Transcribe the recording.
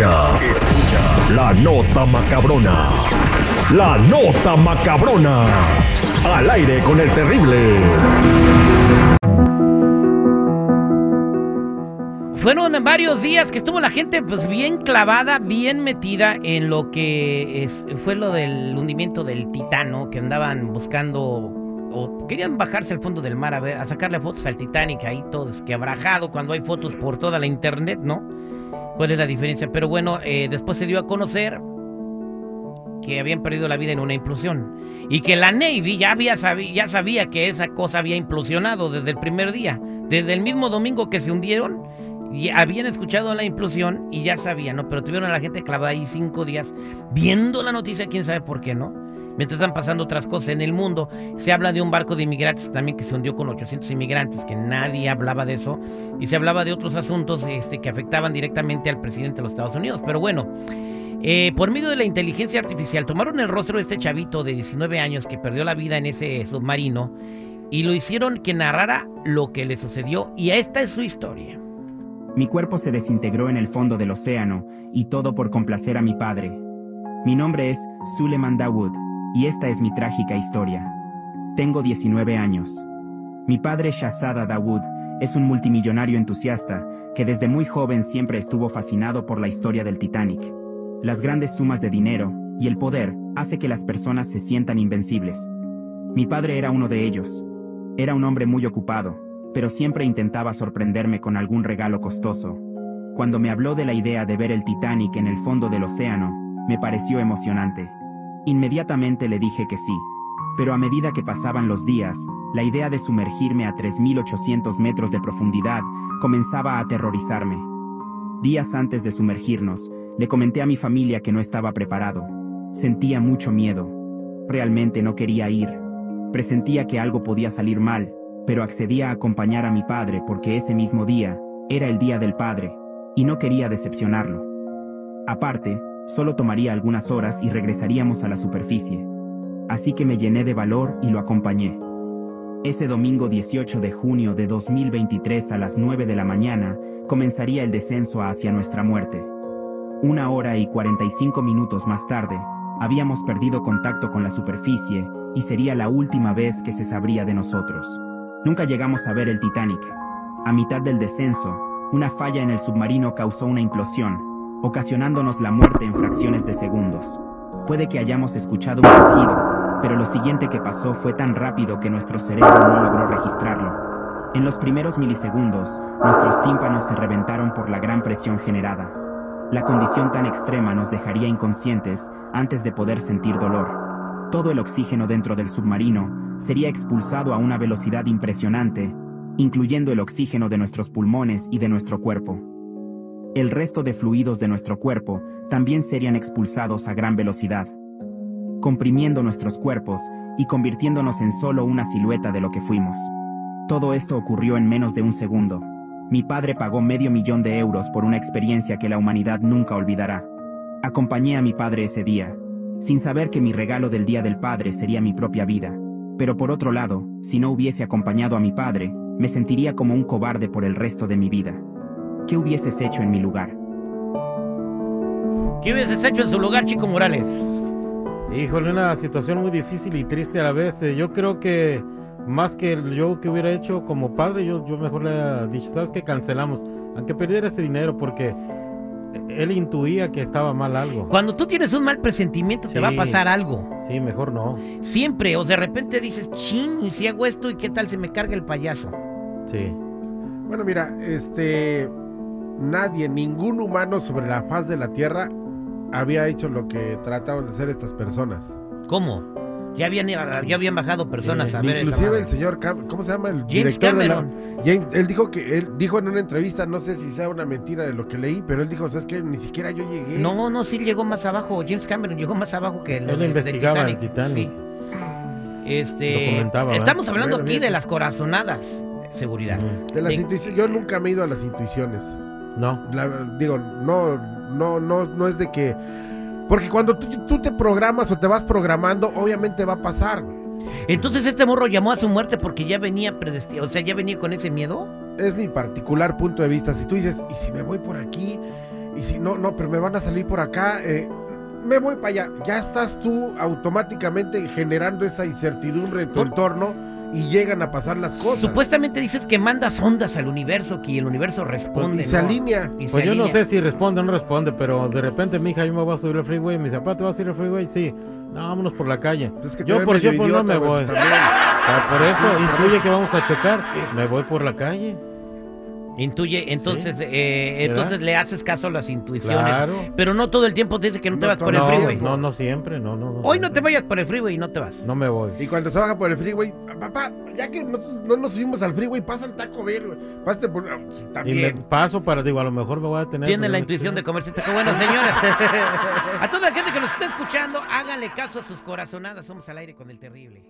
Escucha, la nota macabrona. La nota macabrona. Al aire con el terrible. Fueron varios días que estuvo la gente pues bien clavada, bien metida en lo que es, fue lo del hundimiento del Titano, que andaban buscando o querían bajarse al fondo del mar a, ver, a sacarle fotos al Titanic ahí todo desquebrajado cuando hay fotos por toda la internet, ¿no? ¿Cuál es la diferencia? Pero bueno, eh, después se dio a conocer que habían perdido la vida en una implosión y que la Navy ya, había ya sabía que esa cosa había implosionado desde el primer día, desde el mismo domingo que se hundieron y habían escuchado la implosión y ya sabían, ¿no? Pero tuvieron a la gente clavada ahí cinco días viendo la noticia, quién sabe por qué, ¿no? Mientras están pasando otras cosas en el mundo. Se habla de un barco de inmigrantes también que se hundió con 800 inmigrantes, que nadie hablaba de eso. Y se hablaba de otros asuntos este, que afectaban directamente al presidente de los Estados Unidos. Pero bueno, eh, por medio de la inteligencia artificial, tomaron el rostro de este chavito de 19 años que perdió la vida en ese submarino y lo hicieron que narrara lo que le sucedió. Y esta es su historia. Mi cuerpo se desintegró en el fondo del océano, y todo por complacer a mi padre. Mi nombre es Suleiman Dawood, y esta es mi trágica historia. Tengo 19 años. Mi padre Shahzada Dawood es un multimillonario entusiasta que desde muy joven siempre estuvo fascinado por la historia del Titanic. Las grandes sumas de dinero y el poder hace que las personas se sientan invencibles. Mi padre era uno de ellos. Era un hombre muy ocupado, pero siempre intentaba sorprenderme con algún regalo costoso. Cuando me habló de la idea de ver el Titanic en el fondo del océano, me pareció emocionante. Inmediatamente le dije que sí, pero a medida que pasaban los días, la idea de sumergirme a 3.800 metros de profundidad comenzaba a aterrorizarme. Días antes de sumergirnos, le comenté a mi familia que no estaba preparado. Sentía mucho miedo. Realmente no quería ir. Presentía que algo podía salir mal, pero accedía a acompañar a mi padre porque ese mismo día era el Día del Padre, y no quería decepcionarlo. Aparte, solo tomaría algunas horas y regresaríamos a la superficie. Así que me llené de valor y lo acompañé. Ese domingo 18 de junio de 2023 a las 9 de la mañana comenzaría el descenso hacia nuestra muerte. Una hora y 45 minutos más tarde, habíamos perdido contacto con la superficie y sería la última vez que se sabría de nosotros. Nunca llegamos a ver el Titanic. A mitad del descenso, una falla en el submarino causó una implosión, ocasionándonos la muerte en fracciones de segundos. Puede que hayamos escuchado un rugido, pero lo siguiente que pasó fue tan rápido que nuestro cerebro no logró registrarlo. En los primeros milisegundos, nuestros tímpanos se reventaron por la gran presión generada. La condición tan extrema nos dejaría inconscientes antes de poder sentir dolor. Todo el oxígeno dentro del submarino sería expulsado a una velocidad impresionante, incluyendo el oxígeno de nuestros pulmones y de nuestro cuerpo. El resto de fluidos de nuestro cuerpo también serían expulsados a gran velocidad, comprimiendo nuestros cuerpos y convirtiéndonos en solo una silueta de lo que fuimos. Todo esto ocurrió en menos de un segundo. Mi padre pagó medio millón de euros por una experiencia que la humanidad nunca olvidará. Acompañé a mi padre ese día, sin saber que mi regalo del Día del Padre sería mi propia vida. Pero por otro lado, si no hubiese acompañado a mi padre, me sentiría como un cobarde por el resto de mi vida. ¿Qué hubieses hecho en mi lugar? ¿Qué hubieses hecho en su lugar, Chico Morales? Híjole, una situación muy difícil y triste a la vez. Eh, Yo creo que más que yo que hubiera hecho como padre, yo, yo mejor le hubiera dicho, ¿sabes qué? Cancelamos. Aunque perdiera ese dinero porque él intuía que estaba mal algo. Cuando tú tienes un mal presentimiento, te va a pasar algo. Sí, mejor no. Siempre, o de repente dices, ching, y si hago esto, ¿y qué tal si me carga el payaso? Sí. Bueno, mira, este. Nadie, ningún humano sobre la faz de la Tierra había hecho lo que trataban de hacer estas personas. ¿Cómo? Ya habían, ya habían bajado personas Sí, a ver Inclusive el señor, Cam- ¿cómo se llama? El James director de la- Cameron. James- él dijo que él dijo en una entrevista, no sé si sea una mentira de lo que leí, pero él dijo, ¿sabes qué? Ni siquiera yo llegué. No, no, sí llegó más abajo. James Cameron llegó más abajo que lo Él investigaba el Titanic. Sí. Este, Lo comentaba, ¿verdad? estamos hablando Bueno, aquí de las corazonadas, seguridad. De las intuiciones, yo nunca me he ido a las intuiciones. No. La digo, no, no, no, no es de que. Porque cuando tú, tú te programas o te vas programando, obviamente va a pasar. Entonces este morro llamó a su muerte porque ya venía predestinado, o sea, ya venía con ese miedo. Es mi particular punto de vista. Si tú dices, ¿y si me voy por aquí? y si no, no, pero me van a salir por acá, eh, me voy para allá. Ya estás tú automáticamente generando esa incertidumbre en tu Por- entorno y llegan a pasar las cosas. Supuestamente dices que mandas ondas al universo, que el universo Pues, responde. y se ¿no? alinea. Y se Pues yo no sé si responde o no responde, pero de repente mi hija yo me voy a subir al freeway, mi zapato va a subir al freeway, sí. No, vámonos por la calle. Es que te yo por ejemplo no me voy. pues, por eso Sí, incluye que vamos a chocar. Es- Me voy por la calle. Intuye, entonces, eh, ¿Verdad? entonces le haces caso a las intuiciones. Claro. Pero no todo el tiempo te dice que no, te vas por el freeway. no, no siempre, no, no. no Hoy no te vayas por el freeway y no te vas. No me voy. Y cuando se baja por el freeway, papá, ya que nosotros no nos subimos al freeway, pasa el taco Bell, güey. Pásate por. ah, sí, Y me También. paso para, digo, a lo mejor me voy a tener. Tiene la intuición de comerse taco. Bueno, señores, a toda la gente que nos está escuchando, háganle caso a sus corazonadas. Somos al aire con el terrible.